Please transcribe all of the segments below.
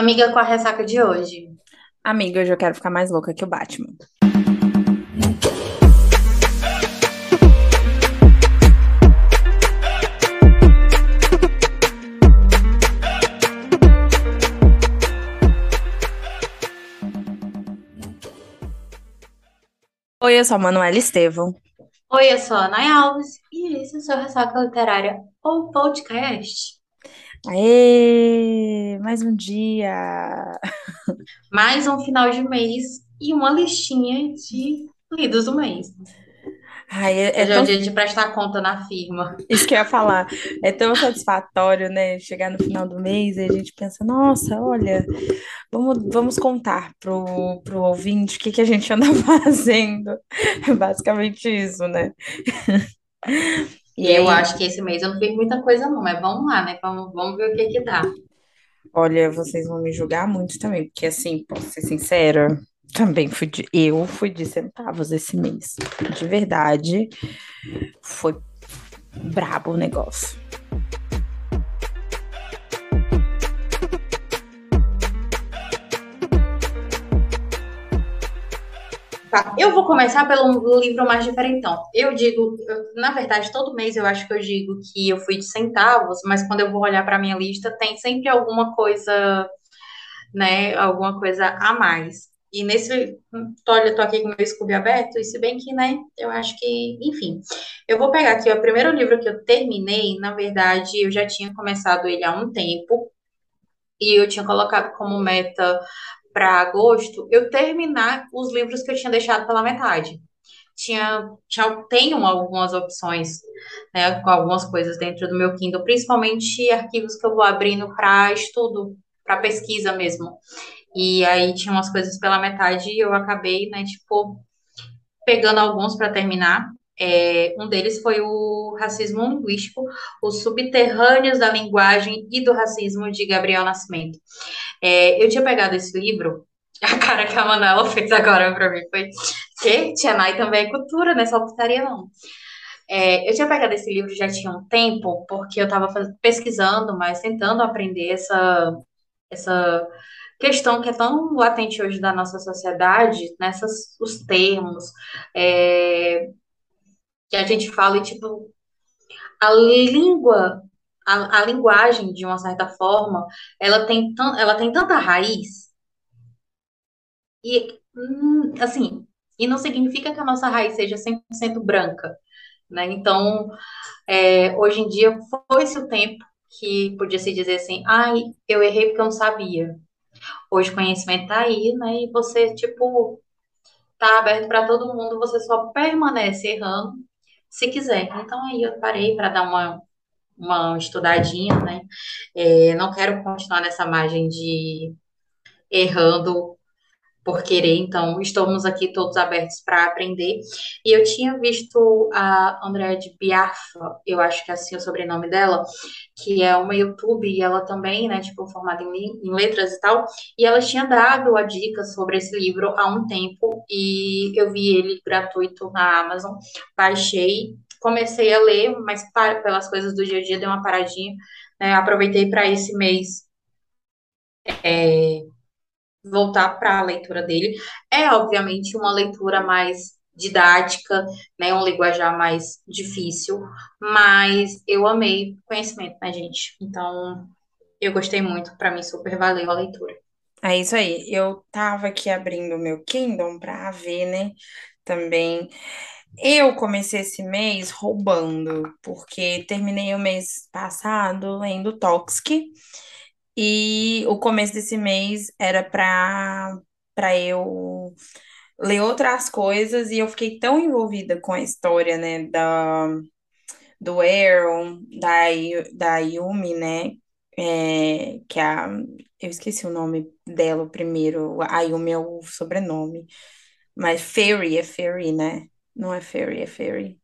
Amiga, com a ressaca de hoje. Amiga, hoje eu quero ficar mais louca que o Batman. Oi, eu sou a Manuela Estevão. Oi, eu sou a Nay Alves e esse é o seu Ressaca Literária, ou podcast. Aê, mais um dia. Mais um final de mês e uma listinha de lidos do mês. Ai, é, é é o tão... dia de prestar conta na firma. Isso que eu ia falar. É tão satisfatório, né? Chegar no final do mês e a gente pensa, nossa, olha, vamos, vamos contar pro, pro ouvinte o que, que a gente anda fazendo. É basicamente isso, né? E eu acho que esse mês eu não fiz muita coisa não, mas vamos lá, né? Vamos, vamos ver o que que dá. olha, vocês vão me julgar muito também, porque assim, posso ser sincera, também fui de, eu fui de centavos esse mês. De verdade, foi brabo o negócio. Tá, eu vou começar pelo livro mais diferentão. Eu digo, eu- na verdade, todo mês eu acho que eu digo que eu fui de centavos, mas quando eu vou olhar para minha lista, tem sempre alguma coisa, né, alguma coisa a mais. E nesse, olha, tô aqui com o meu Scooby aberto, e se bem que, né, eu acho que, enfim. Eu vou pegar aqui, o primeiro livro que eu terminei, na verdade, eu já tinha começado ele há um tempo, e eu tinha colocado como meta para agosto eu terminar os livros que eu tinha deixado pela metade. Tinha, tinha, tenho algumas opções, né, com algumas coisas dentro do meu Kindle, principalmente arquivos que eu vou abrindo para estudo, para pesquisa mesmo. E aí tinha umas coisas pela metade e eu acabei, né, tipo, pegando alguns para terminar. É, um deles foi o Racismo Linguístico, Os Subterrâneos da Linguagem e do Racismo, de Gabriel Nascimento. É, eu tinha pegado esse livro, a cara que a Manuela fez agora pra mim foi que Tia Nai também é cultura, não é só putaria, não. É, eu tinha pegado esse livro já tinha um tempo, porque eu estava pesquisando, mas tentando aprender essa, essa questão que é tão latente hoje da nossa sociedade, nessas os termos, é, que a gente fala e, tipo, a língua, a, a linguagem, de uma certa forma, ela tem, ela tem tanta raiz E, hum, assim, e não significa que a nossa raiz seja 100% branca, né? Então, é, hoje em dia, foi-se o tempo que podia se dizer assim, ai, eu errei porque eu não sabia. Hoje o conhecimento tá aí, né? E você, tipo, tá aberto para todo mundo, você só permanece errando se quiser. Então, aí eu parei para dar uma, uma estudadinha, né? É, não quero continuar nessa margem de errando por querer, então estamos aqui todos abertos para aprender. E eu tinha visto a Andrea de Biafra, eu acho que é assim o sobrenome dela, que é uma YouTube, e ela também, né, tipo, formada em, em letras e tal, e ela tinha dado a dica sobre esse livro há um tempo, e eu vi ele gratuito na Amazon, baixei, comecei a ler, mas para, pelas coisas do dia a dia dei uma paradinha, né, aproveitei para esse mês é, voltar para a leitura dele. É, obviamente, uma leitura mais didática, né, um linguajar mais difícil, mas eu amei conhecimento, né, gente? Então, eu gostei muito, para mim super valeu a leitura. é isso aí. Eu tava aqui abrindo o meu Kindle pra ver, né? Também. Eu comecei esse mês roubando, porque terminei o mês passado lendo Toxic. E o começo desse mês era para para eu ler outras coisas e eu fiquei tão envolvida com a história, né, da do Aaron, da da Yumi, né, é, que é a eu esqueci o nome dela primeiro, a Yumi é o sobrenome, mas Fairy é Fairy, né? Não é Fairy, é Fairy.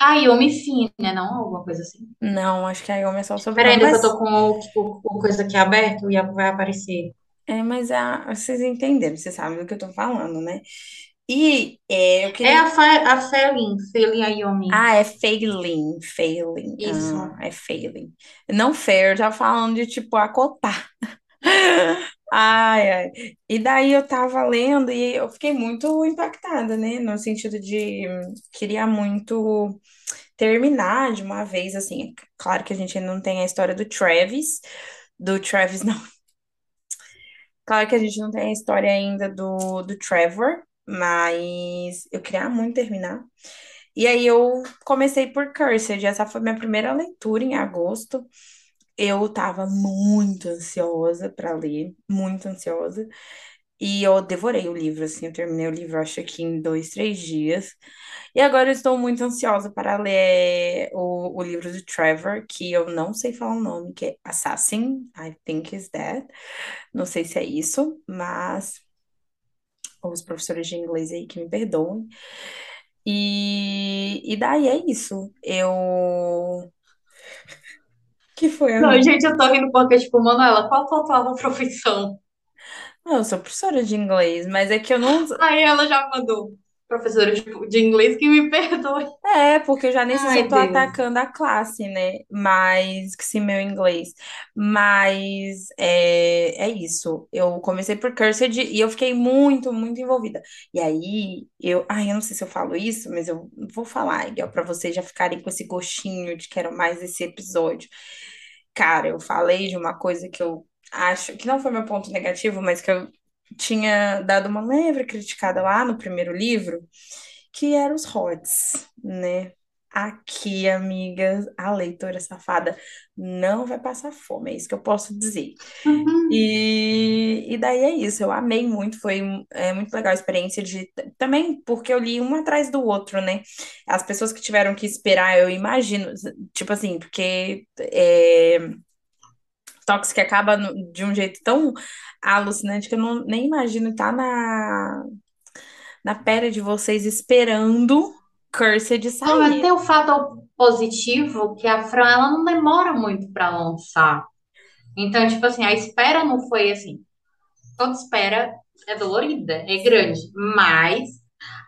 Ah, Yumi Fine, né? Não, alguma coisa assim. Não, acho que a Yumi é só o Peraí, que eu mas tô com o, o, o coisa aqui aberto e vai aparecer. é, mas a, vocês entenderam, vocês sabem do que eu tô falando, né? E é, eu É queria. a, Fe, a Felin Ayomi. Ah, é failing, failing. Isso. Ah, é failing. Não fair, já falando de tipo acotar. Ai, ai. E daí eu tava lendo e eu fiquei muito impactada, né? No sentido de queria muito terminar de uma vez, assim. Claro que a gente ainda não tem a história do Travis, do Travis, não. Claro que a gente não tem a história ainda do, do Trevor, mas eu queria muito terminar. E aí eu comecei por Cursed, essa foi minha primeira leitura em agosto. Eu tava muito ansiosa para ler, muito ansiosa. E eu devorei o livro, assim, eu terminei o livro, acho que em dois, três dias. E agora eu estou muito ansiosa para ler o, o livro do Trevor, que eu não sei falar o nome, que é Assassin, I think is that. Não sei se é isso, mas os professores de inglês aí que me perdoem. E, e daí é isso. Eu. Que foi, Não, gente, eu tô rindo porque, tipo, Manuela, qual a tua profissão? Não, eu sou professora de inglês, mas é que eu não. Aí ela já mandou, professora de, inglês, que me perdoe. É, porque eu já nem sei se eu tô Deus. atacando a classe, né? Mas, que se meu inglês. Mas é, é isso. Eu comecei por Cursed e eu fiquei muito, muito envolvida. E aí, eu. Ai, eu não sei se eu falo isso, mas eu vou falar, Miguel, pra vocês já ficarem com esse gostinho de quero mais esse episódio. Cara, eu falei de uma coisa que eu acho que não foi meu ponto negativo, mas que eu tinha dado uma leve criticada lá no primeiro livro que eram os HOTS, né? Aqui, amigas, a leitora safada não vai passar fome, é isso que eu posso dizer. Uhum. E, e daí é isso, eu amei muito, foi é, muito legal a experiência de. Também porque eu li um atrás do outro, né? As pessoas que tiveram que esperar, eu imagino, tipo assim, porque é, Toxic acaba no- de um jeito tão alucinante que eu não, nem imagino estar na na pele de vocês esperando Cursed Não, mas sair. tem o fato positivo que a Fran, ela não demora muito para lançar. Então, tipo assim, a espera não foi assim. Toda espera é dolorida, é grande, mas,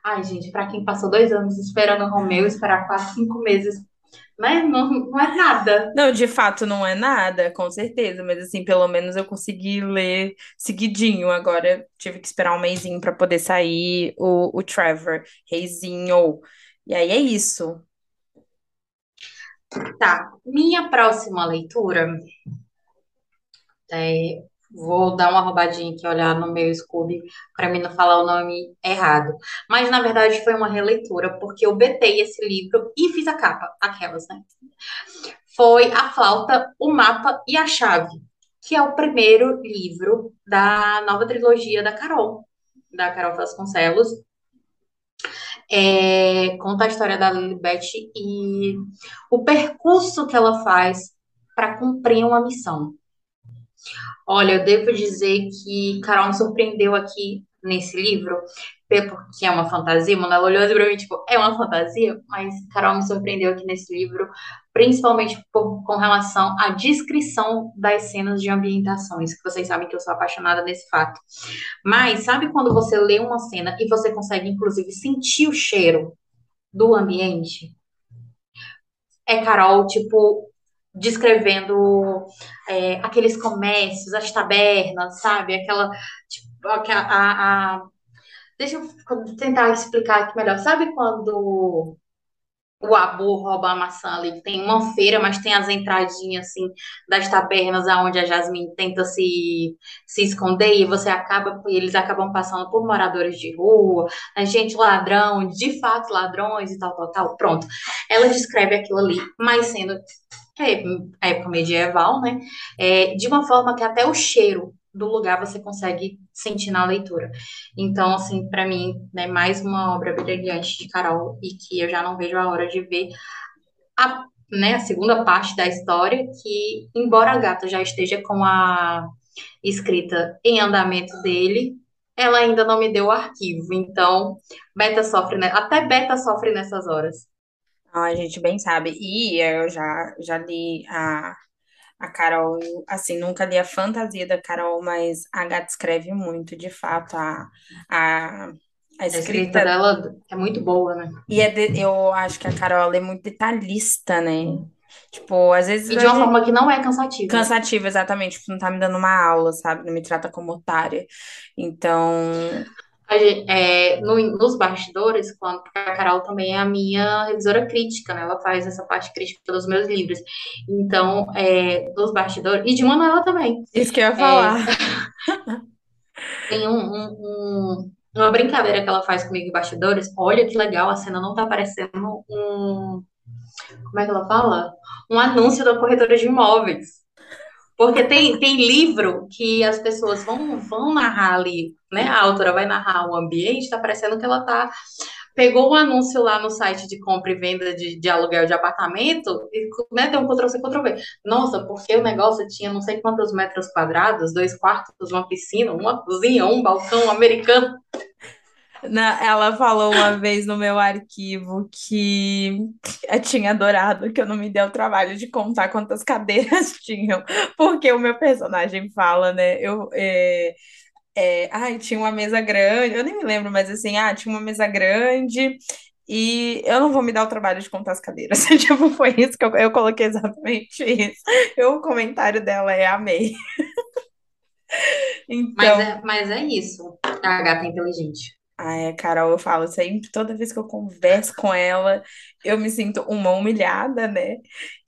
ai, gente, para quem passou dois anos esperando o Romeu, esperar quatro, cinco meses, né? Não, não é nada. Não, de fato não é nada, com certeza, mas assim, pelo menos eu consegui ler seguidinho. Agora tive que esperar um mesinho para poder sair o, o Trevor, reizinho. E aí é isso. Tá, minha próxima leitura, é, vou dar uma roubadinha aqui, olhar no meu Scooby, para mim não falar o nome errado. Mas na verdade foi uma releitura, porque eu betei esse livro e fiz a capa, aquelas, né? Foi A Flauta, o Mapa e a Chave, que é o primeiro livro da nova trilogia da Carol, da Carol Vasconcelos. É, conta a história da Lilibet e o percurso que ela faz para cumprir uma missão. Olha, eu devo dizer que Carol me surpreendeu aqui nesse livro, porque é uma fantasia. Mano, ela olhou assim pra mim, tipo, é uma fantasia, mas Carol me surpreendeu aqui nesse livro, principalmente por, com relação à descrição das cenas de ambientações, que vocês sabem que eu sou apaixonada nesse fato. Mas sabe quando você lê uma cena e você consegue, inclusive, sentir o cheiro do ambiente? É Carol, tipo, descrevendo é, aqueles comércios, as tabernas, sabe? Aquela, tipo, aquela, a, a... Deixa eu tentar explicar aqui melhor. Sabe quando o Abu rouba a maçã ali? Tem uma feira, mas tem as entradinhas, assim, das tabernas aonde a Jasmine tenta se, se esconder e você acaba, eles acabam passando por moradores de rua, a gente ladrão, de fato ladrões e tal, tal, tal. Pronto. Ela descreve aquilo ali, mas sendo é, a época medieval, né? É, de uma forma que até o cheiro do lugar você consegue sentir na leitura. Então, assim, para mim, né, mais uma obra brilhante de Carol e que eu já não vejo a hora de ver a, né, a segunda parte da história, que, embora a gata já esteja com a escrita em andamento dele, ela ainda não me deu o arquivo. Então, Beta sofre, né? Até Beta sofre nessas horas. A gente bem sabe. E eu já, já li a, a Carol, assim, nunca li a fantasia da Carol, mas a Gata escreve muito, de fato, a, a, a A escrita escrita. dela é muito boa, né? E é de- eu acho que a Carol é muito detalhista, né? Tipo, às vezes E de uma gente... forma que não é cansativa. Cansativa, exatamente. Tipo, não tá me dando uma aula, sabe? Não me trata como otária. Então, A gen- é, no- nos bastidores, quando a Carol também é a minha revisora crítica, né? Ela faz essa parte crítica dos meus livros. Então, é, nos bastidores, e de Manuela também. isso que eu ia É, falar. tem um, um- um- uma brincadeira que ela faz comigo em bastidores. Olha que legal, a cena não tá parecendo um. Como é que ela fala? Um anúncio da corretora de imóveis. Porque tem, tem livro que as pessoas vão, vão narrar ali, né? A autora vai narrar o ambiente, tá parecendo que ela tá. Pegou um anúncio lá no site de compra e venda de, de aluguel de apartamento e né, tem um Ctrl-C, Ctrl-V. Nossa, porque o negócio tinha não sei quantos metros quadrados, dois quartos, uma piscina, uma cozinha, um balcão americano. Na- ela falou uma vez no meu arquivo que eu tinha adorado que eu não me dei o trabalho de contar quantas cadeiras tinham, porque o meu personagem fala, né? Eu, é, é, ai, tinha uma mesa grande, eu nem me lembro, mas assim, ah, tinha uma mesa grande e eu não vou me dar o trabalho de contar as cadeiras. Tipo, foi isso que eu, eu coloquei exatamente isso. Eu, o comentário dela é amei. Mas Então. é, mas é isso. A gata é inteligente. Ai, a Carol, eu falo sempre, toda vez que eu converso com ela, eu me sinto uma humilhada, né?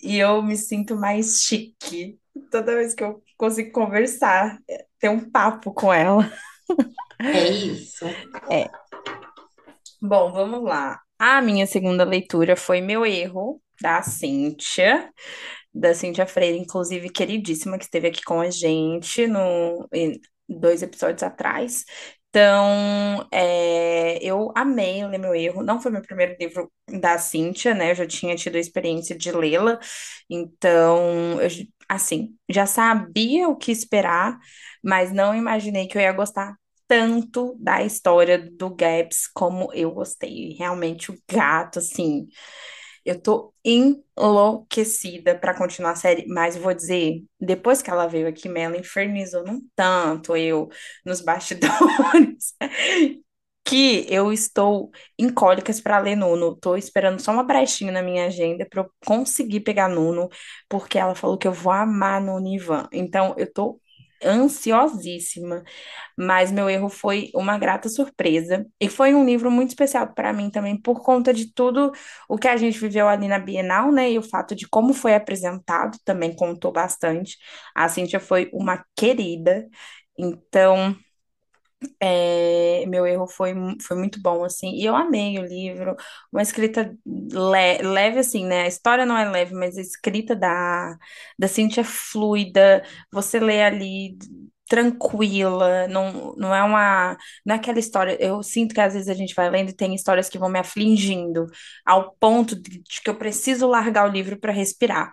E eu me sinto mais chique. Toda vez que eu consigo conversar, ter um papo com ela. É isso. É. Bom, vamos lá. A minha segunda leitura foi Meu Erro, da Cíntia, da Cíntia Freire, inclusive queridíssima, que esteve aqui com a gente no, dois episódios atrás. Então, é, eu amei ler Meu Erro. Não foi meu primeiro livro da Cíntia, né? Eu já tinha tido a experiência de lê-la. Então, eu, assim, já sabia o que esperar, mas não imaginei que eu ia gostar tanto da história do Gaps como eu gostei. Realmente, o gato, assim, eu tô enlouquecida pra continuar a série, mas vou dizer, depois que ela veio aqui, ela infernizou num tanto eu nos bastidores. Que eu estou em cólicas para ler Nuno. Tô esperando só uma brechinha na minha agenda para eu conseguir pegar Nuno, porque ela falou que eu vou amar Nuno e Ivan. Então, eu tô ansiosíssima mas meu erro foi uma grata surpresa. E foi um livro muito especial para mim também, por conta de tudo o que a gente viveu ali na Bienal, né? E o fato de como foi apresentado também contou bastante. A Cíntia foi uma querida. Então, é, meu erro foi, foi muito bom, assim, e eu amei o livro, uma escrita le- leve, assim, né, a história não é leve, mas a escrita da, da Cintia é fluida, você lê ali tranquila, não, não é uma, não é aquela história, eu sinto que às vezes a gente vai lendo e tem histórias que vão me afligindo, ao ponto de, de que eu preciso largar o livro para respirar,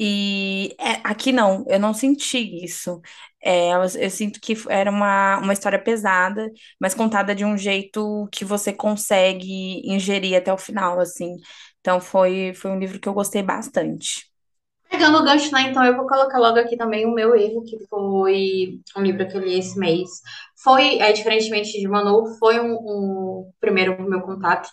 e é, aqui não, eu não senti isso. É, eu, eu sinto que era uma, uma história pesada, mas contada de um jeito que você consegue ingerir até o final, assim. Então foi, foi um livro que eu gostei bastante. Pegando o gancho, né? Então eu vou colocar logo aqui também o meu erro, que foi um livro que eu li esse mês. Foi, é, diferentemente de Manu, foi um, um primeiro meu contato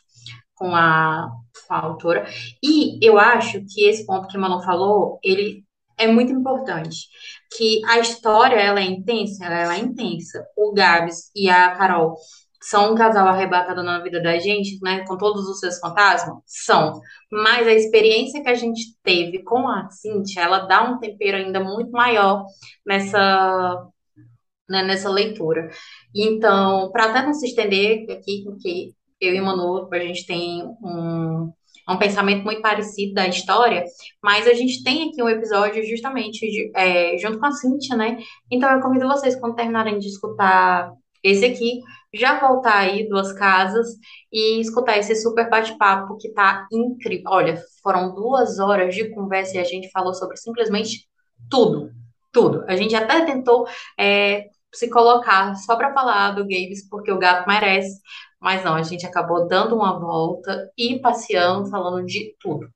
com a, a autora. E eu acho que esse ponto que Manu falou, ele é muito importante. Que a história, ela é intensa, ela é intensa. O Gabs e a Carol são um casal arrebatado na vida da gente, né? Com todos os seus fantasmas? São. Mas a experiência que a gente teve com a Cintia, ela dá um tempero ainda muito maior nessa, né, nessa leitura. Então, para até não se estender aqui, porque eu e Manu, a gente tem um, um pensamento muito parecido da história, mas a gente tem aqui um episódio justamente de- é, junto com a Cintia, né? Então, eu convido vocês, quando terminarem de escutar esse aqui, já voltar aí duas casas e escutar esse super bate-papo que tá incrível. Olha, foram duas horas de conversa e a gente falou sobre simplesmente tudo, tudo. A gente até tentou é, se colocar só para falar do Games, porque o gato merece, mas não, a gente acabou dando uma volta e passeando, falando de tudo.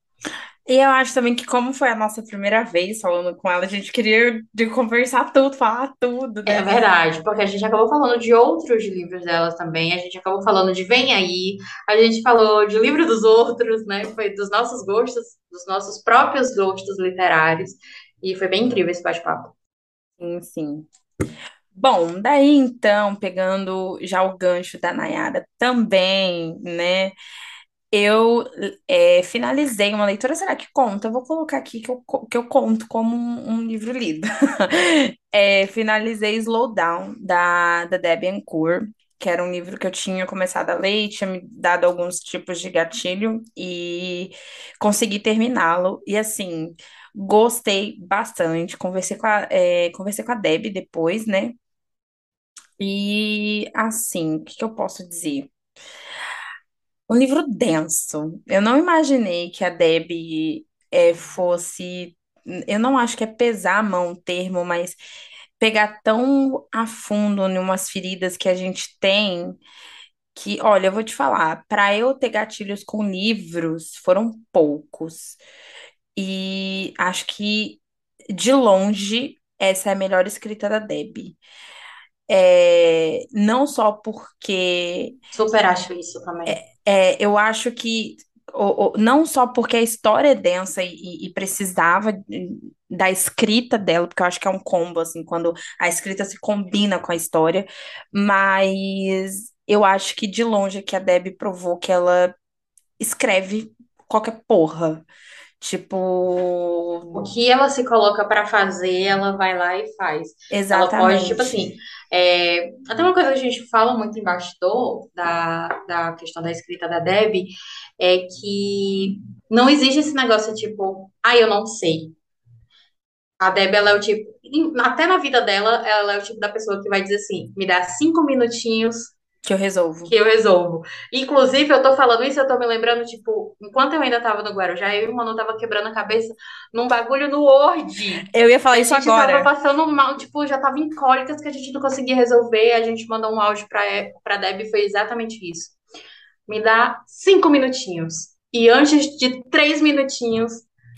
E eu acho também que, como foi a nossa primeira vez falando com ela, a gente queria de conversar tudo, falar tudo, É né? verdade, porque a gente acabou falando de outros livros delas também, a gente acabou falando de Vem Aí, a gente falou de livro dos outros, né? Foi dos nossos gostos, dos nossos próprios gostos literários, e foi bem incrível esse bate-papo. Sim, sim. Bom, daí então, pegando já o gancho da Nayara também, né? Eu é, finalizei uma leitura, será que conta? Eu vou colocar aqui que eu, que eu conto como um, um livro lido. É, finalizei Slowdown, da, da Debbie Ancour, que era um livro que eu tinha começado a ler tinha me dado alguns tipos de gatilho e consegui terminá-lo. E assim, gostei bastante. Conversei com a, é, conversei com a Debbie depois, né? E assim, o que eu posso dizer? Um livro denso. Eu não imaginei que a Debbie eh, fosse. Eu não acho que é pesar a mão o termo, mas pegar tão a fundo em umas feridas que a gente tem, que, olha, eu vou te falar, para eu ter gatilhos com livros, foram poucos. E acho que, de longe, essa é a melhor escrita da Debbie. É, não só porque Super acho isso também. É, eu acho que o- o- não só porque a história é densa e, e precisava da escrita dela, porque eu acho que é um combo, assim, quando a escrita se combina com a história, mas eu acho que de longe que a Debbie provou que ela escreve qualquer porra. O Tipo, que ela se coloca pra fazer, ela vai lá e faz. Ela pode, tipo assim, exatamente. é, até uma coisa que a gente fala muito em bastidor da, da questão da escrita da Debbie é que não existe esse negócio tipo, ah, eu não sei. A Debbie, ela é o tipo, até na vida dela, ela é o tipo da pessoa que vai dizer assim, me dá cinco minutinhos Que eu que resolvo. eu resolvo. Inclusive, eu tô falando isso, eu tô me lembrando, tipo, enquanto eu ainda tava no Guarujá, eu e o Manu tava quebrando a cabeça num bagulho no Word. Eu ia falar A isso gente tava agora. passando mal, tipo, já tava em cólicas que a gente não conseguia resolver. A gente mandou um áudio pra, pra Deb e foi exatamente isso. Me dá cinco minutinhos. E antes de três minutinhos,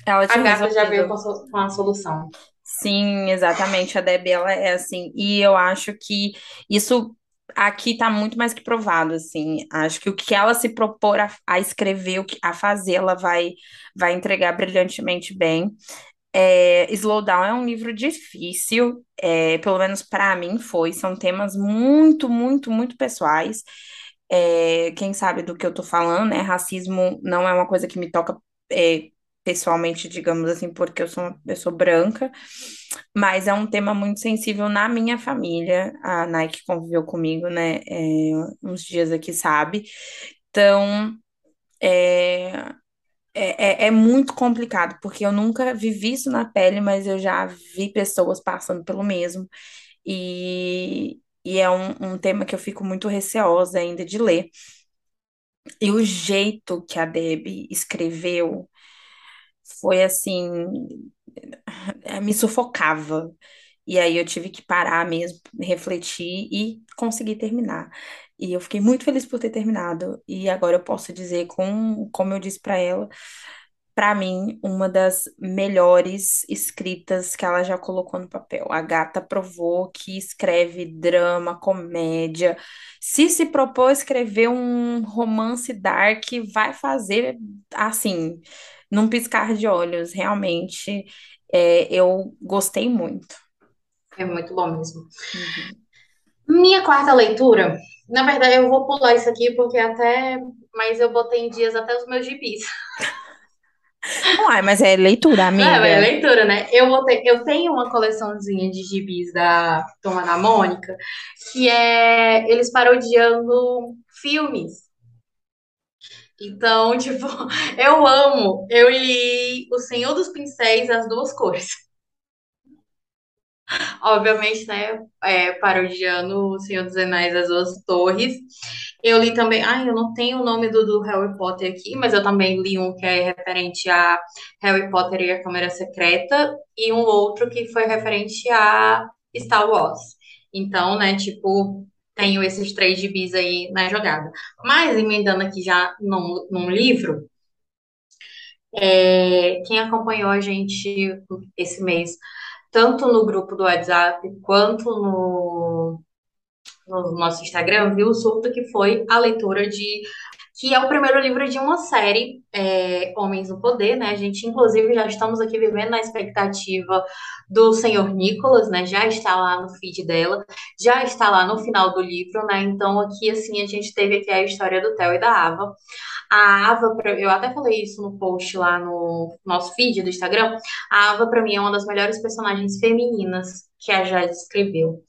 Ela a gata já veio com a a solução. Sim, exatamente. A Debbie, ela é assim. E eu acho que isso aqui tá muito mais que provado, assim. Acho que o que ela se propor a, a escrever, a fazer, ela vai, vai entregar brilhantemente bem. É, Slowdown é um livro difícil, é, pelo menos para mim foi. São temas muito, muito, muito pessoais. É, quem sabe do que eu tô falando, né? Racismo não é uma coisa que me toca, é, pessoalmente, digamos assim, porque eu sou uma pessoa branca, mas é um tema muito sensível na minha família. A Nike conviveu comigo, né? é, uns dias aqui, sabe? Então. É, é, é, é muito complicado, porque eu nunca vivi isso na pele, mas eu já vi pessoas passando pelo mesmo. E, e é um, um tema que eu fico muito receosa ainda de ler. E o jeito que a Debbie escreveu foi assim, eh, me sufocava. E aí eu tive que parar mesmo, refletir e conseguir terminar. E eu fiquei muito feliz por ter terminado. E agora eu posso dizer, com, como eu disse para ela, para mim, uma das melhores escritas que ela já colocou no papel. A gata provou que escreve drama, comédia. Se se propor a escrever um romance dark, vai fazer assim, num piscar de olhos. Realmente, é, eu gostei muito. É muito bom mesmo. Uhum. Minha quarta leitura, na verdade, eu vou pular isso aqui porque até. Mas eu botei em dias até os meus gibis. Uai, mas é leitura, É, mas é amiga. leitura, né? Eu, botei, eu tenho uma coleçãozinha de gibis da Turma da Mônica, que é eles parodiando filmes. Então, tipo, eu amo. Eu li O Senhor dos Pincéis, as duas cores. Obviamente, né? É, parodiando O Senhor dos Anéis, as duas torres. Eu li também. Ai, eu não tenho o nome do, do Harry Potter aqui, mas eu também li um que é referente a Harry Potter e a Câmara Secreta, e um outro que foi referente a Star Wars. Então, né, tipo, tenho esses três gibis aí na jogada. Mas, emendando aqui já num, num livro, É, quem acompanhou a gente esse mês, tanto no grupo do WhatsApp quanto no, no nosso Instagram, viu o surto que foi a leitura de que é o primeiro livro de uma série, é, Homens no Poder, né? A gente, inclusive, já estamos aqui vivendo na expectativa do Senhor Nicholas, né? Já está lá no feed dela, já está lá no final do livro, né? Então, aqui, assim, a gente teve aqui a história do Theo e da Ava. A Ava, eu até falei isso no post lá no nosso feed do Instagram, a Ava, pra mim, é uma das melhores personagens femininas que a Jade escreveu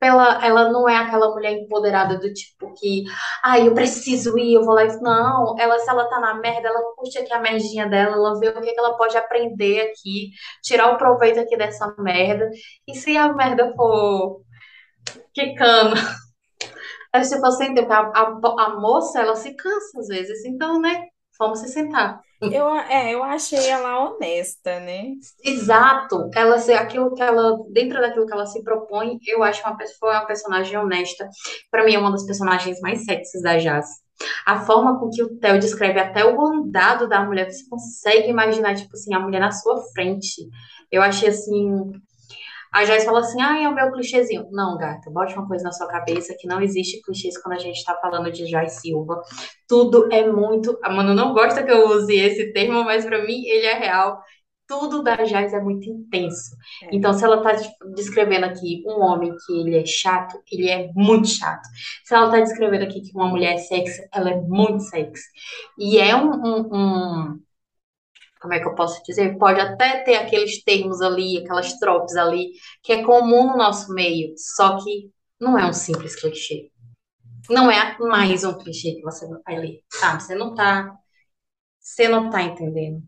ela, ela não é aquela mulher empoderada do tipo que, ai, eu preciso ir, eu vou lá. Não, ela, se ela tá na merda, ela curte aqui a merdinha dela, ela vê o que, que ela pode aprender aqui, tirar o proveito aqui dessa merda. E se a merda for quicando, aí você entender, a, a, a moça, ela se cansa às vezes, então, né, vamos se sentar. Eu, é, eu achei ela honesta, né? Exato, ela aquilo que ela dentro daquilo que ela se propõe, eu acho uma pessoa uma personagem honesta. Para mim é uma das personagens mais sexys da Jazz. A forma com que o Theo descreve até o andado da mulher, você consegue imaginar tipo assim a mulher na sua frente. Eu achei assim, a Jazz fala assim: "Ah, é o meu clichêzinho". Não, gata, bote uma coisa na sua cabeça que não existe clichês quando a gente tá falando de Jazz Silva. Tudo é muito, a Mano não gosta que eu use esse termo, mas para mim ele é real tudo da Jazz é muito intenso. É. Então, se ela está descrevendo aqui um homem que ele é chato, ele é muito chato. Se ela está descrevendo aqui que uma mulher é sexy, ela é muito sexy. E é um, um, um- como é que eu posso dizer? Pode até ter aqueles termos ali, aquelas tropes ali, que é comum no nosso meio, só que não é um simples clichê. Não é mais um clichê que você vai ler, sabe? Você não tá, você não tá entendendo.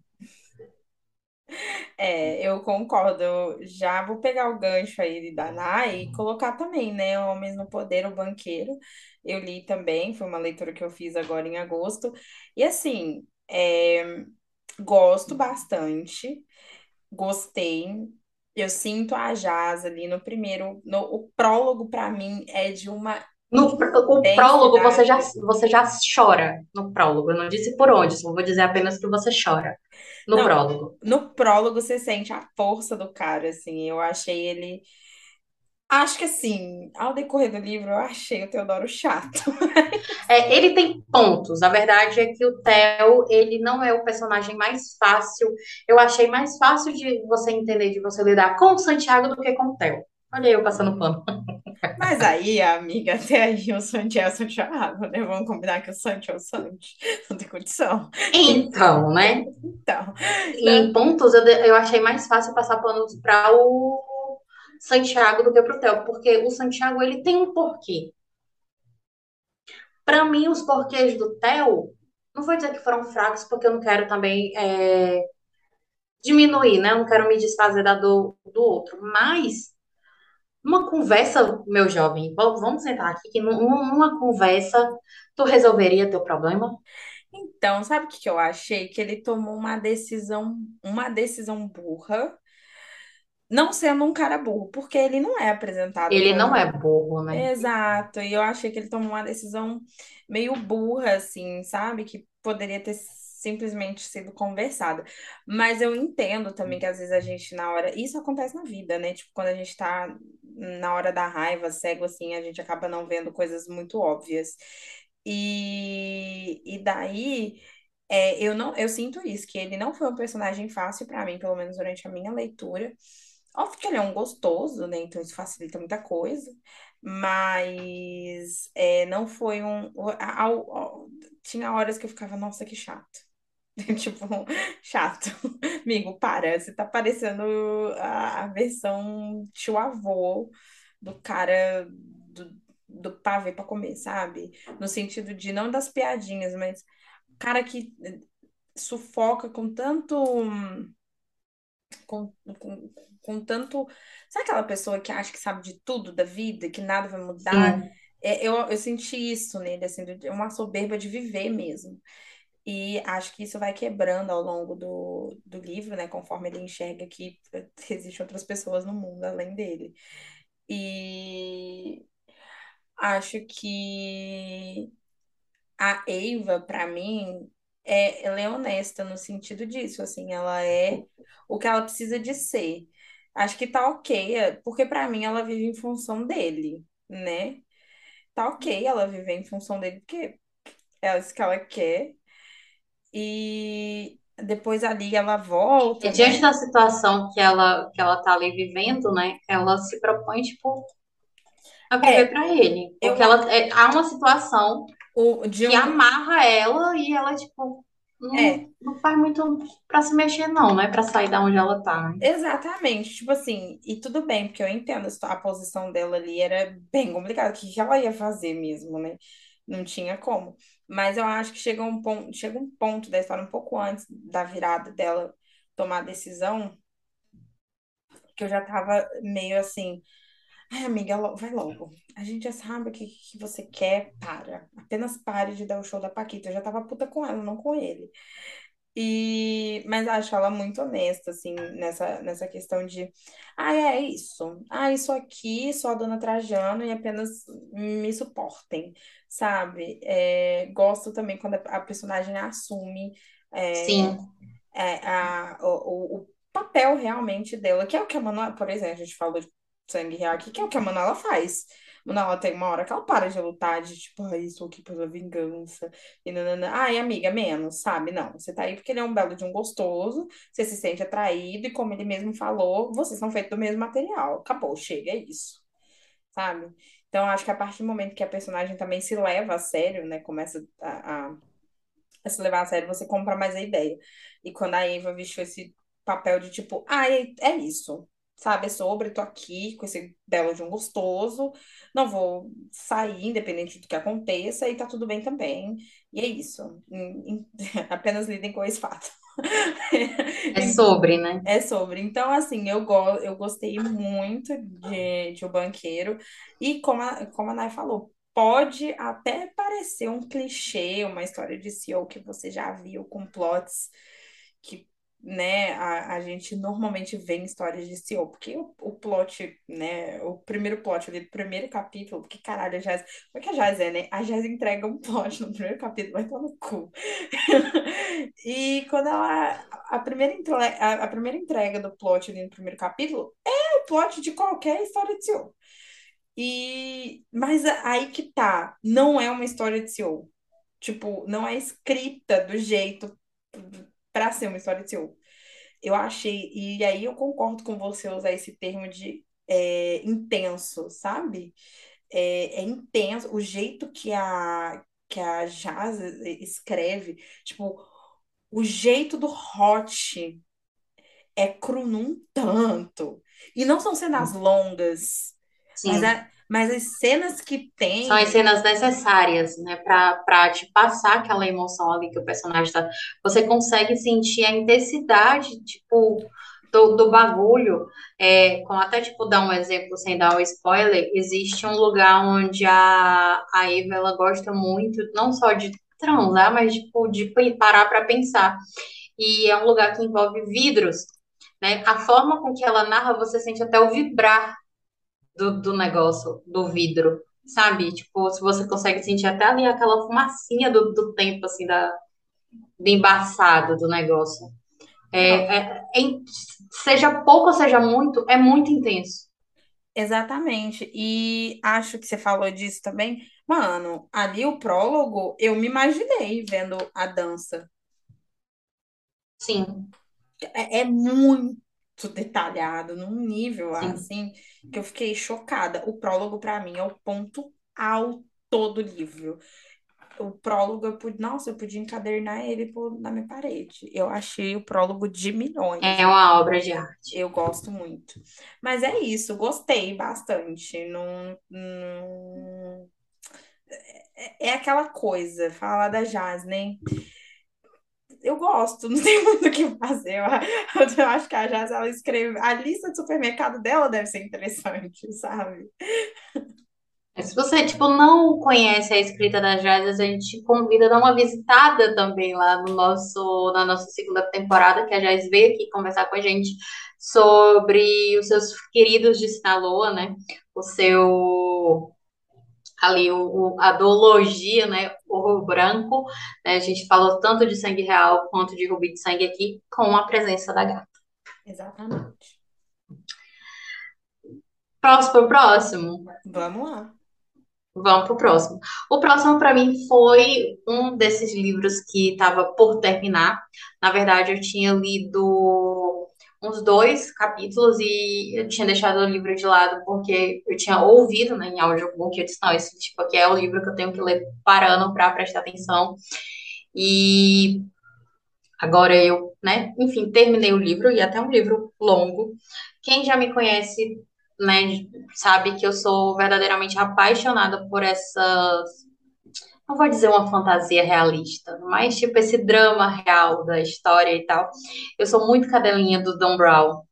É, eu concordo. Eu já vou pegar o gancho aí da Nai e colocar também, né? Homens no Poder, o Banqueiro. Eu li também, foi uma leitura que eu fiz agora em agosto. E assim, é, gosto bastante, gostei. Eu sinto a Jazz ali no primeiro. No, o prólogo, para mim, é de uma No o prólogo você já, você já chora no prólogo. Eu não disse por onde, só vou dizer apenas que você chora no Não, prólogo. no prólogo você sente a força do cara, assim. Eu achei ele. Acho que assim, ao decorrer do livro, eu achei o Teodoro chato. É, ele tem pontos. A verdade é que o Theo, ele não é o personagem mais fácil. Eu achei mais fácil de você entender, de você lidar com o Santiago do que com o Theo. Olha eu passando pano. Mas aí, amiga, até aí o Santi é o Santiago, né? Vamos combinar que o Santi é o Santi. Não tem condição. Então, né? Então, Em pontos, eu, eu achei mais fácil passar panos para o Santiago do que para o Theo, porque o Santiago, ele tem um porquê. Para mim, os porquês do Theo, não vou dizer que foram fracos, porque eu não quero também é, diminuir, né? Eu não quero me desfazer da dor do outro. Mas, numa conversa, meu jovem, vamos sentar aqui, que num- numa conversa, tu resolveria teu problema? então, sabe o que que eu achei? Que ele tomou uma decisão, uma decisão burra, não sendo um cara burro, porque ele não é apresentado Ele não é burro, né? Exato, e eu achei que ele tomou uma decisão meio burra, assim, sabe? Que poderia ter simplesmente sido conversada. Mas eu entendo também que às vezes a gente, na hora. Isso acontece na vida, né? Tipo, quando a gente tá na hora da raiva, cego, assim, a gente acaba não vendo coisas muito óbvias. E, e daí. é, eu não, eu sinto isso, que ele não foi um personagem fácil pra mim, pelo menos durante a minha leitura. Óbvio que ele é um gostoso, né? Então isso facilita muita coisa. Mas é, não foi um. tinha horas que eu ficava, nossa, que chato. Tipo, chato. Amigo, para. Você tá parecendo a, versão tio avô do cara do, do pavê pra comer, sabe? No sentido de não das piadinhas, mas cara que sufoca com tanto com, com, com tanto. Sabe aquela pessoa que acha que sabe de tudo da vida, que nada vai mudar? É, eu, eu senti isso nele, assim, uma soberba de viver mesmo. E acho que isso vai quebrando ao longo do, do livro, né? Conforme ele enxerga que existem outras pessoas no mundo além dele. E acho que a Eva, para mim. É, ela é honesta no sentido disso, assim, ela é o que ela precisa de ser. Acho que tá ok, é, porque pra mim ela vive em função dele, né? Tá ok ela viver em função dele, porque é isso que ela quer. E depois ali ela E volta, diante né? da situação que ela, que ela tá ali vivendo, né? Ela se propõe, tipo, a viver É, para ele. eu Porque ela, é, há uma situação o de que um amarra ela e ela, tipo, não, é não faz muito pra se mexer, não, né? Pra sair da onde ela tá, né? exatamente, tipo assim, e tudo bem, porque eu entendo a posição dela ali era bem complicada, o que que ela ia fazer mesmo, né? Não tinha como. Mas eu acho que chega um ponto, chega um ponto da história um pouco antes da virada dela tomar a decisão, que eu já tava meio assim, ai, amiga, vai logo. A gente já sabe o que, que você quer, para. Apenas pare de dar o show da Paquita. Eu já tava puta com ela, não com ele. E, mas acho ela muito honesta, assim, nessa, nessa questão de, ah, é isso. Ah, isso aqui, sou a dona Trajano e apenas me suportem, sabe? É, gosto também quando a, personagem assume é, Sim, é, a, o, o, o papel realmente dela, que é o que a Manuela, por exemplo, a gente falou de sangue real aqui, que é o que a Manuela faz. Manuela tem uma hora que ela para de lutar, de tipo, ai, estou aqui pela vingança. E nanana. Ai, amiga, menos, sabe? Não, você tá aí porque ele é um belo de um gostoso, você se sente atraído, e como ele mesmo falou, vocês são feitos do mesmo material. Acabou, chega, é isso, sabe? Então, acho que a partir do momento que a personagem também se leva a sério, né? Começa a, a a se levar a sério, você compra mais a ideia. E quando a Eva vestiu esse papel de tipo, ah, é isso. Sabe, é sobre, tô aqui com esse belo de um gostoso, não vou sair, independente do que aconteça, e tá tudo bem também. E é isso. Apenas lidem com esse fato. é sobre, né? É sobre. Então, assim, eu, go eu gostei muito de, de O Banqueiro. E como a, como a Nay falou, pode até parecer um clichê, uma história de CEO que você já viu com plots né, a, a gente normalmente vê em histórias de CEO, porque o, o plot, né, o primeiro plot ali, do primeiro capítulo, porque caralho, a Jazz, como é que a Jazz é, né? A Jazz entrega um plot no primeiro capítulo, vai tomar no cu. E quando ela. A primeira, entre- a, a primeira entrega do plot ali no primeiro capítulo é o plot de qualquer história de CEO. E, mas aí que tá, não é uma história de CEO. Tipo, não é escrita do jeito pra ser uma história de CEO. Eu achei, e aí eu concordo com você usar esse termo de é, intenso, sabe? É, é intenso o jeito que a, que a Jazz escreve, tipo, o jeito do Hot é cru num tanto. E não são cenas longas, mas, Sim. Mas as cenas que São as tem, cenas necessárias, né, para te passar aquela emoção ali que o personagem tá. Você consegue sentir a intensidade, tipo, do, do bagulho. É, como até, tipo, dar um exemplo sem dar o spoiler, existe um lugar onde a, a Eva, ela gosta muito, não só de transar, mas, tipo, de parar para pensar. E é um lugar que envolve vidros, né? A forma com que ela narra, você sente até o vibrar do, do negócio, do vidro, sabe? Tipo, se você consegue sentir até ali aquela fumacinha do, do tempo, assim, da, do embaçado do negócio. É, é, é seja pouco ou seja muito, é muito intenso. exatamente. E acho que você falou disso também. Mano, ali o prólogo, eu me imaginei vendo a dança. Sim, É, é muito detalhado, num nível sim. assim, que eu fiquei chocada. O prólogo, pra mim, é o ponto alto do livro. O prólogo, eu pude, nossa, eu podia encadernar ele por- na minha parede. Eu achei o prólogo de milhões. É uma obra de arte. Eu gosto muito. Mas é isso, gostei bastante. Não, não... É é aquela coisa, falar da Jazz, né? Eu gosto, não tem muito o que fazer. Eu, eu acho que a Jazz, ela escreve. A lista de supermercado dela deve ser interessante, sabe? Se você, tipo, não conhece a escrita da Jazz, a gente te convida a dar uma visitada também lá no nosso, na nossa segunda temporada, que a Jazz veio aqui conversar com a gente sobre os seus queridos de Sinaloa, né? O seu ali o, o, a duologia, né, o branco, né, a gente falou tanto de sangue real quanto de rubi de sangue aqui, com a presença da gata. Exatamente. Próximo, próximo. Vamos lá. Vamos pro próximo. O próximo para mim foi um desses livros que estava por terminar. Na verdade, eu tinha lido uns dois capítulos e eu tinha deixado o livro de lado porque eu tinha ouvido né, em audiobook eu disse, não, esse tipo aqui é o livro que eu tenho que ler parando para prestar atenção. E agora eu, né, enfim, terminei o livro e até um livro longo. Quem já me conhece, né, sabe que eu sou verdadeiramente apaixonada por essas não vou dizer uma fantasia realista, mas tipo esse drama real da história e tal. Eu sou muito cadelinha do Don Brown.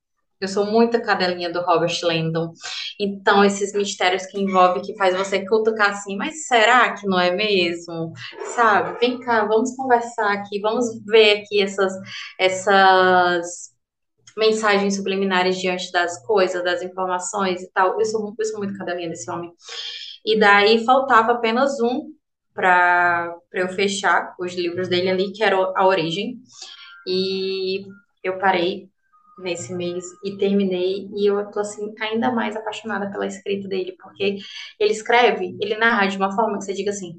Eu sou muita cadelinha do Robert Landon. Então, esses mistérios que envolve, que faz você cutucar assim, mas será que não é mesmo? Sabe? Vem cá, vamos conversar aqui, vamos ver aqui essas, essas mensagens subliminares diante das coisas, das informações e tal. Eu sou, eu sou muito cadelinha desse homem. E daí faltava apenas um para eu fechar os livros dele ali, que era A Origem. E eu parei nesse mês e terminei e eu tô assim ainda mais apaixonada pela escrita dele, porque ele escreve, ele narra de uma forma que você diga assim,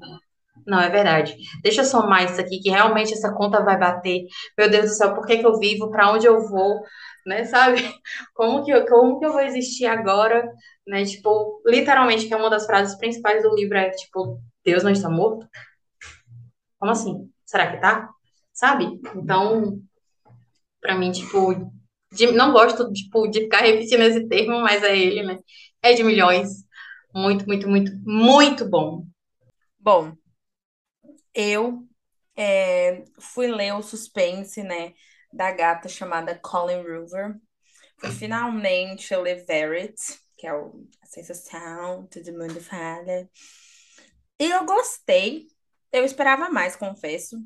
não, é verdade. Deixa eu somar isso aqui, que realmente essa conta vai bater. Meu Deus do céu, por que, que eu vivo? Para onde eu vou? Né, sabe? Como que, eu, como que eu vou existir agora? Né? Tipo, literalmente, que é uma das frases principais do livro, é tipo, Deus não está morto? Como assim? Será que tá? Sabe? Então, para mim, tipo, de, não gosto tipo, de ficar repetindo esse termo, mas é ele, né? É de milhões. Muito, muito, muito, muito bom. Bom, eu é, fui ler o suspense, né, da gata chamada Colin River. Fui finalmente ler Verity, que é o, a sensação, todo mundo fala. Eu gostei. Eu esperava mais, confesso.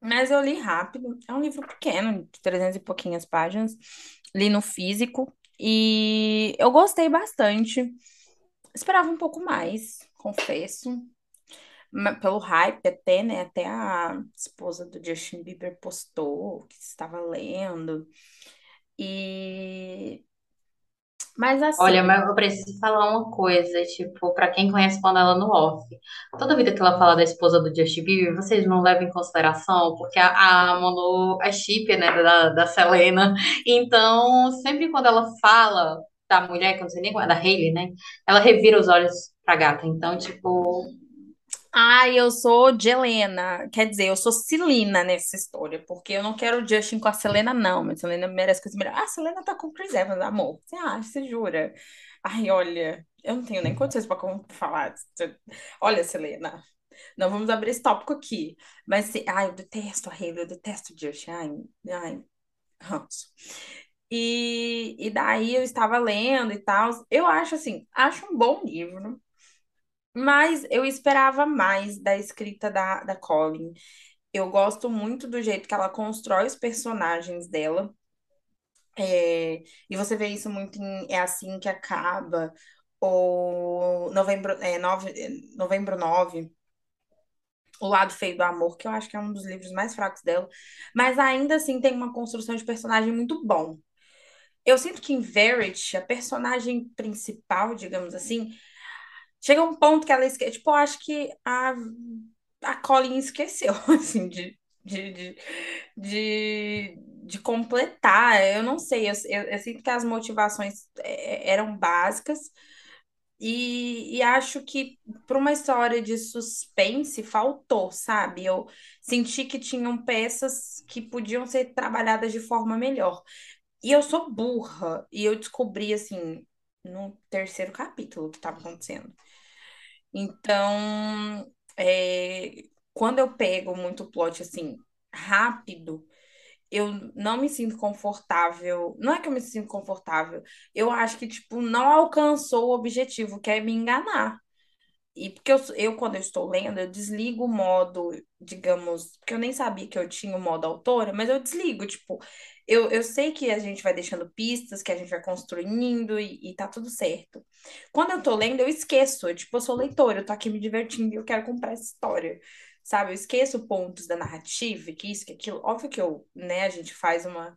Mas eu li rápido. É um livro pequeno, de 300 e pouquinhas páginas. Li no físico. E eu gostei bastante. Esperava um pouco mais, confesso. Pelo hype até, né? Até a esposa do Justin Bieber postou que estava lendo. E mas assim. Olha, mas eu preciso falar uma coisa, tipo, pra quem conhece ela no off. Toda vida que ela fala da esposa do Justin Bieber, vocês não levam em consideração, porque a, a Manu é chip, né, da, da Selena. Então, sempre quando ela fala da mulher, que eu não sei nem qual é, da Hailey, né, ela revira os olhos pra gata. Então, tipo, Ai, eu sou de Helena. Quer dizer, eu sou Celina nessa história, porque eu não quero o Justin com a Selena, não. Mas a Selena merece coisa melhor. Ah, a Selena tá com o Chris Evans, amor. Você acha? Você jura? Ai, olha, eu não tenho nem condições pra falar. Olha, Selena, não vamos abrir esse tópico aqui. Mas, se... ai, eu detesto a Hailey, eu detesto o Justin. Ai, ai, ranço. E, e daí eu estava lendo e tal. Eu acho assim, acho um bom livro. Mas eu esperava mais da escrita da, da Colin. Eu gosto muito do jeito que ela constrói os personagens dela. É, e você vê isso muito em É Assim Que Acaba, ou Novembro, é, nove, Novembro 9, O Lado Feio do Amor, que eu acho que é um dos livros mais fracos dela. Mas ainda assim tem uma construção de personagem muito bom. Eu sinto que em Verity, a personagem principal, digamos assim, Chega um ponto que ela esquece. Tipo, eu acho que a, a Colin esqueceu, assim, de, de, de, de, de completar. Eu não sei, eu, eu, eu sinto que as motivações é, é, eram básicas. E, e acho que para uma história de suspense faltou, sabe? Eu senti que tinham peças que podiam ser trabalhadas de forma melhor. E eu sou burra, e eu descobri, assim, no terceiro capítulo o que estava acontecendo. Então, é, quando eu pego muito plot assim, rápido, eu não me sinto confortável. Não é que eu me sinto confortável, eu acho que, tipo, não alcançou o objetivo, que é me enganar. E porque eu, eu, quando eu estou lendo, eu desligo o modo, digamos, porque eu nem sabia que eu tinha o modo autora, mas eu desligo, tipo, eu, eu sei que a gente vai deixando pistas, que a gente vai construindo e, e tá tudo certo. Quando eu tô lendo, eu esqueço. Eu, tipo, eu sou leitora, eu tô aqui me divertindo e eu quero comprar essa história. Sabe? Eu esqueço pontos da narrativa, que isso, que aquilo. Óbvio que eu, né, a gente faz uma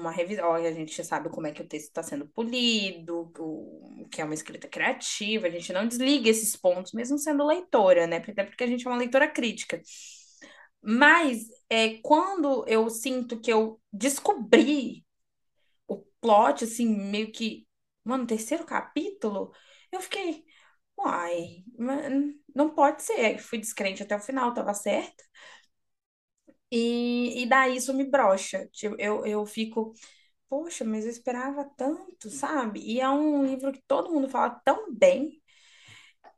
uma revisão, a gente sabe como é que o texto está sendo polido, o que é uma escrita criativa, a gente não desliga esses pontos, mesmo sendo leitora, né? Até porque a gente é uma leitora crítica. Mas é, quando eu sinto que eu descobri o plot, assim, meio que, mano, terceiro capítulo, eu fiquei, uai, não pode ser. Fui descrente até o final, tava certo. E, e daí isso me brocha. Tipo, eu, eu fico, poxa, mas eu esperava tanto, sabe? E é um livro que todo mundo fala tão bem.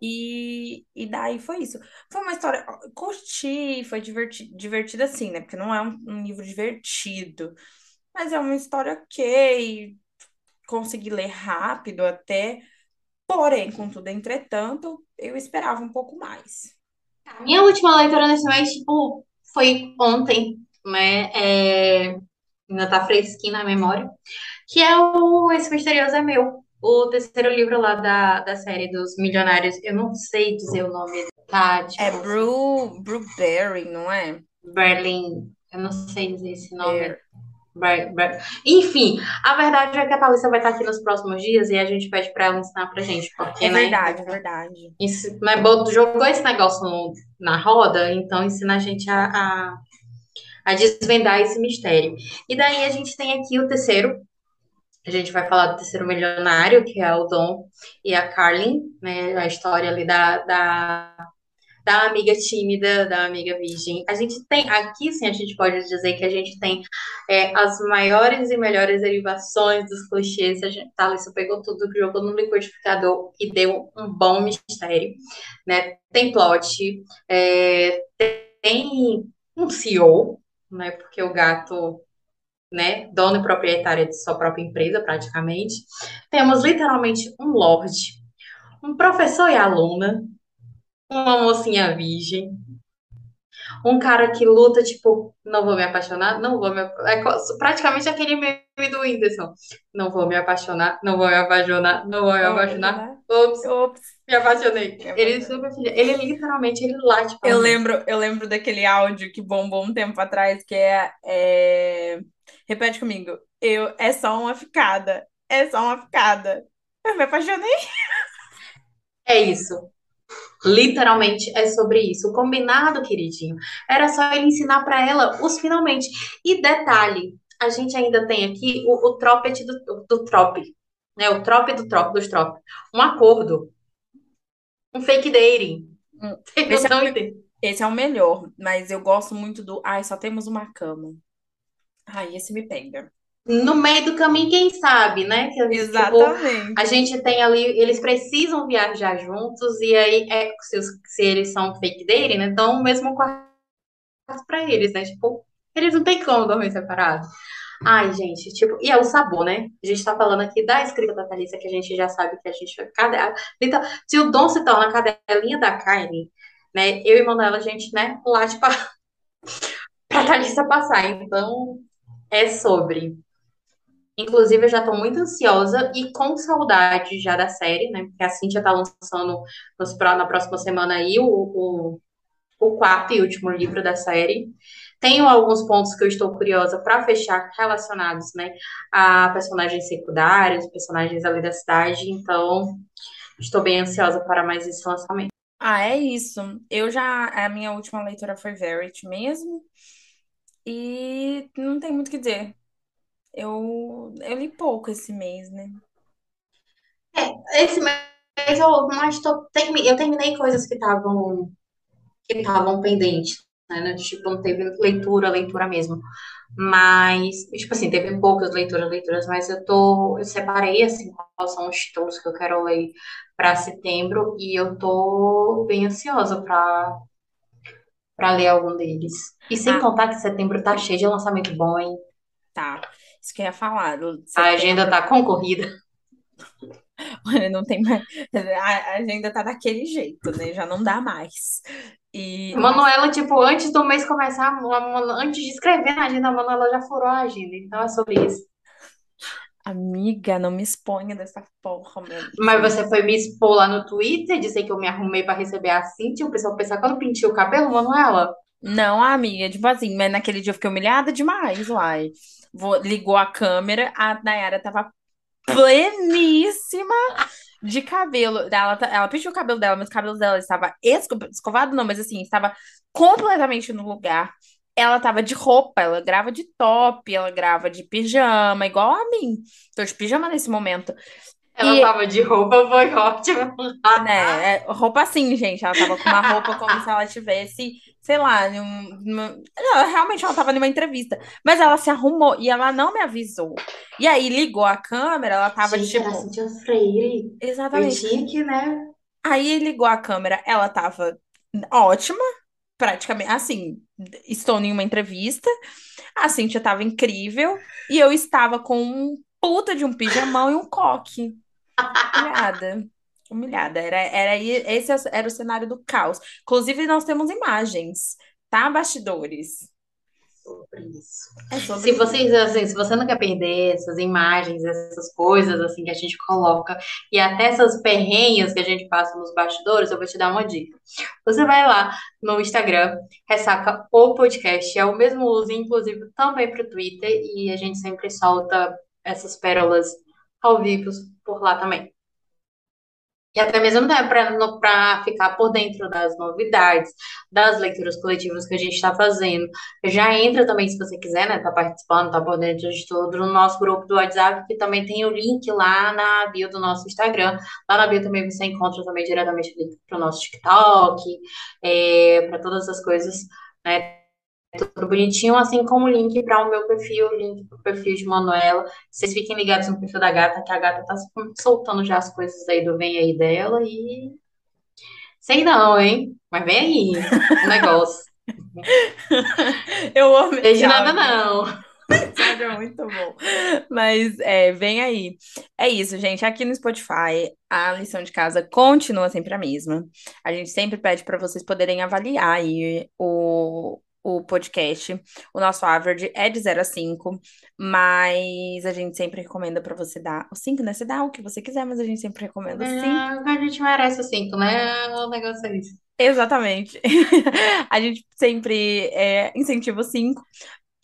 E, e daí foi isso. Foi uma história. Curti, foi diverti, divertida assim, né? Porque não é um, um livro divertido. Mas é uma história ok. Consegui ler rápido até. Porém, contudo, entretanto, eu esperava um pouco mais. A minha última leitura nesse mês, tipo, foi ontem, né? É, ainda tá fresquinho na memória, que é o Esse Misterioso é Meu, o terceiro livro lá da, da série dos milionários. Eu não sei dizer o nome, tá? Tipo, é Brew, Brewberry, não é? Berlin, eu não sei dizer esse nome. Enfim, a verdade é que a Thalissa vai estar aqui nos próximos dias e a gente pede para ela ensinar pra gente. Porque, é verdade, né, é verdade. Isso, né, jogou esse negócio no, na roda, então ensina a gente a, a, a, desvendar esse mistério. E daí a gente tem aqui o terceiro. A gente vai falar do terceiro milionário, que é o Dom e a Carlin, né? A história ali da, da da amiga tímida, da amiga virgem. A gente tem, aqui sim, a gente pode dizer que a gente tem é, as maiores e melhores derivações dos clichês. A gente, pegou tudo, jogou no liquidificador e deu um bom mistério, né? Tem plot, é, tem um CEO, né? Porque o gato né, dono e proprietário de sua própria empresa, praticamente. Temos literalmente um lord, um professor e aluna, uma mocinha virgem, um cara que luta, tipo, não vou me apaixonar, não vou me é praticamente aquele meme do Whindersson. Não vou me apaixonar, não vou me apaixonar, não vou me apaixonar. Ops, Ops. me apaixonei. Ele super ele literalmente ele late Eu lembro, eu lembro daquele áudio que bombou um tempo atrás que é, é... repete comigo. Eu é só uma ficada. É só uma ficada. Eu me apaixonei. É isso. Literalmente é sobre isso. O combinado, queridinho, era só ele ensinar para ela os finalmente. E detalhe, a gente ainda tem aqui o, o tropet do, do trope, né? O trope do trope dos trope. Um acordo. Um fake dating. Hum. Esse, é o, esse é o melhor, mas eu gosto muito do. Ai, só temos uma cama. Ai, esse me pega no meio do caminho, quem sabe, né? Que, Exatamente. Tipo, a gente tem ali, eles precisam viajar juntos, e aí, é, se, se eles são fake dele, né? Então, o mesmo quarto para eles, né? Tipo, eles não têm como dormir separados. Ai, gente, tipo, e é o sabor, né? A gente tá falando aqui da escrita da Thalissa, que a gente já sabe que a gente. Cadê, então, se o Dom se torna cadelinha da carne, né? Eu e Manuela, a gente, né, late pra, pra Thalissa passar. Então, é sobre. Inclusive, eu já estou muito ansiosa e com saudade já da série, né? Porque a Cintia está lançando nos, na próxima semana aí o, o, o, quarto e último livro da série. Tenho alguns pontos que eu estou curiosa para fechar relacionados, né? A personagens secundários, personagens ali da cidade. Então, estou bem ansiosa para mais esse lançamento. Ah, é isso. Eu já. A minha última leitura foi Verity mesmo. E não tem muito o que dizer. Eu, eu li pouco esse mês, né? É, esse mês eu mas tô, eu terminei coisas que estavam que estavam pendentes, né? Tipo, não teve leitura, leitura mesmo. Mas, tipo assim, teve poucas leituras, leituras, mas eu tô, eu separei assim quais são os títulos que eu quero ler para setembro e eu tô bem ansiosa para para ler algum deles. E sem ah. contar que setembro tá cheio de lançamento bom, hein? Tá. Isso que eu ia falar. A agenda tá concorrida. Olha, não tem mais. A agenda tá daquele jeito, né? Já não dá mais. E, Manuela, tipo, antes do mês começar, antes de escrever na agenda, a Manuela já furou a agenda. Então é sobre isso. amiga, não me exponha dessa forma. Mas você foi me expor lá no Twitter, dizer que eu me arrumei pra receber a Cintia, o pessoal pensar não pintei o cabelo, Manuela. Não, amiga, tipo assim, mas naquele dia eu fiquei humilhada demais, uai. Vou, ligou a câmera, a Nayara tava pleníssima de cabelo. Ela, ta- ela pintou o cabelo dela, mas o cabelo dela estava esco- escovado, não, mas assim, estava completamente no lugar. Ela tava de roupa, ela grava de top, ela grava de pijama, igual a mim. Tô de pijama nesse momento. Ela E tava de roupa, foi ótimo. né, é, roupa assim, gente. Ela tava com uma roupa como se ela tivesse, sei lá, numa... Não, realmente ela tava numa entrevista. Mas ela se arrumou e ela não me avisou. E aí ligou a câmera, ela tava Gente, tipo. Cintia Freire. Eu Exatamente. tinha que, né? Aí ligou a câmera, ela tava ótima, praticamente. Assim, estou em uma entrevista. A Cintia tava incrível. E eu estava com um puta de um pijamão e um coque. Humilhada. Humilhada. Era, era, aí- esse era o cenário do caos. Inclusive, nós temos imagens, tá, bastidores? Sobre isso. É sobre Se isso. vocês, assim, se você não quer perder essas imagens, essas coisas, assim, que a gente coloca, e até essas perrenhas que a gente passa nos bastidores, eu vou te dar uma dica. Você vai lá no Instagram, ressaca o podcast, é o mesmo uso, inclusive, também para o Twitter, e a gente sempre solta essas pérolas ao vivo por lá também. E até mesmo para ficar por dentro das novidades, das leituras coletivas que a gente está fazendo. Já entra também, se você quiser, né? Tá participando, tá por dentro de tudo, no nosso grupo do WhatsApp, que também tem o link lá na bio do nosso Instagram. Lá na bio também você encontra também diretamente para o nosso TikTok, para todas as coisas, né? Tudo bonitinho, assim como o link para o meu perfil, o link para o perfil de Manuela. Vocês fiquem ligados no perfil da gata, que a gata tá soltando já as coisas aí do vem aí dela e. Sei não, hein? Mas vem aí o negócio. Eu amo Desde nada, não. É muito bom. Mas é, vem aí. É isso, gente. Aqui no Spotify, a lição de casa continua sempre a mesma. A gente sempre pede para vocês poderem avaliar aí o, o podcast. O nosso average é de 0 a 5, mas a gente sempre recomenda para você dar o 5, né? Você dá o que você quiser, mas a gente sempre recomenda o 5. É, a gente merece o cinco, né? O negócio é isso. Exatamente. A gente sempre é, incentiva o 5.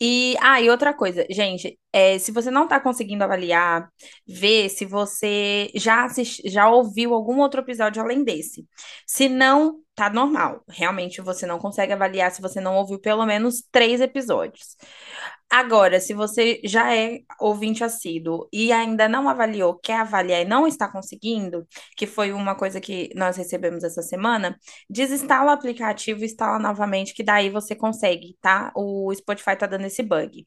E, ah, e outra coisa, gente, é, se você não tá conseguindo avaliar, vê se você já assisti, já ouviu algum outro episódio além desse. Se não, tá normal. Realmente você não consegue avaliar se você não ouviu pelo menos três episódios. Agora, se você já é ouvinte assíduo e ainda não avaliou, quer avaliar e não está conseguindo, que foi uma coisa que nós recebemos essa semana, desinstala o aplicativo e instala novamente, que daí você consegue, tá? O Spotify tá dando esse bug.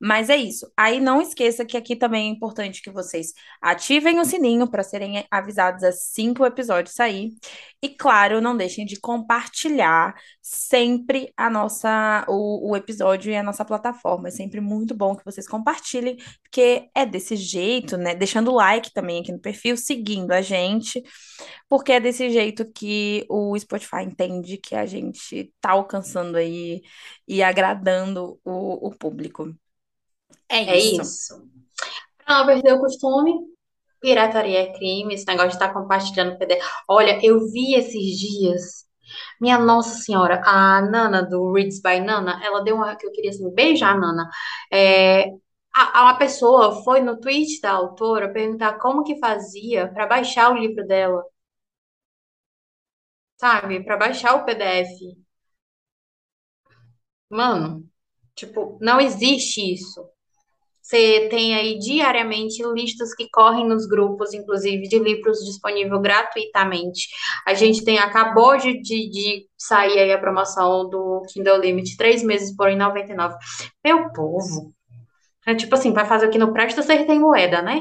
Mas é isso. Aí não esqueça que aqui também é importante que vocês ativem o sininho para serem avisados assim que o episódio sair. E claro, não deixem de compartilhar sempre a nossa o, o episódio e a nossa plataforma. É sempre muito bom que vocês compartilhem, porque é desse jeito, né? Deixando like também aqui no perfil, seguindo a gente, porque é desse jeito que o Spotify entende que a gente tá alcançando aí e agradando o, o público. É É isso. isso. Pra não perder o costume, pirataria é crime, esse negócio de estar compartilhando PDF. Olha, eu vi esses dias. Minha Nossa Senhora, a Nana do Reads by Nana, ela deu uma que eu queria assim, beijar a Nana. É, a, a- uma pessoa foi no tweet da autora perguntar como que fazia para baixar o livro dela, sabe? Para baixar o PDF. Mano, tipo, não existe isso. Você tem aí diariamente listas que correm nos grupos, inclusive de livros disponível gratuitamente. A gente tem, acabou de, de, sair aí a promoção do Kindle Limit, três meses por R$ 99. Meu povo, é tipo assim, vai fazer o que não presta, você tem moeda, né?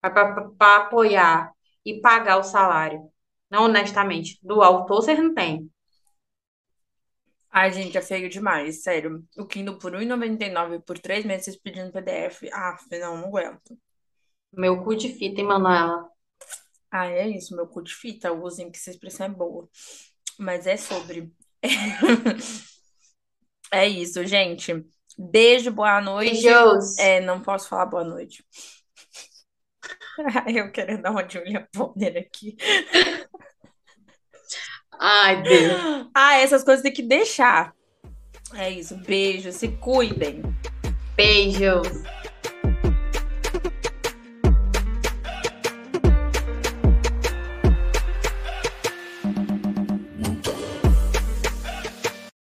Para apoiar e pagar o salário. Não, honestamente, do autor vocês não têm. Ai, gente, é feio demais, sério. O Kindle por R$1,99 por três meses pedindo PDF. Ah, não, não aguento. Meu cu de fita, hein, Manuela? Ah, é isso, meu cu de fita. Usem que essa expressão é boa. Mas é sobre. É isso, gente. Beijo, boa noite. Beijos. É, não posso falar boa noite. Eu quero dar uma Julia Bonner aqui. Ai, Deus. Ah, essas coisas tem que deixar. É isso. Beijo, se cuidem. Beijos.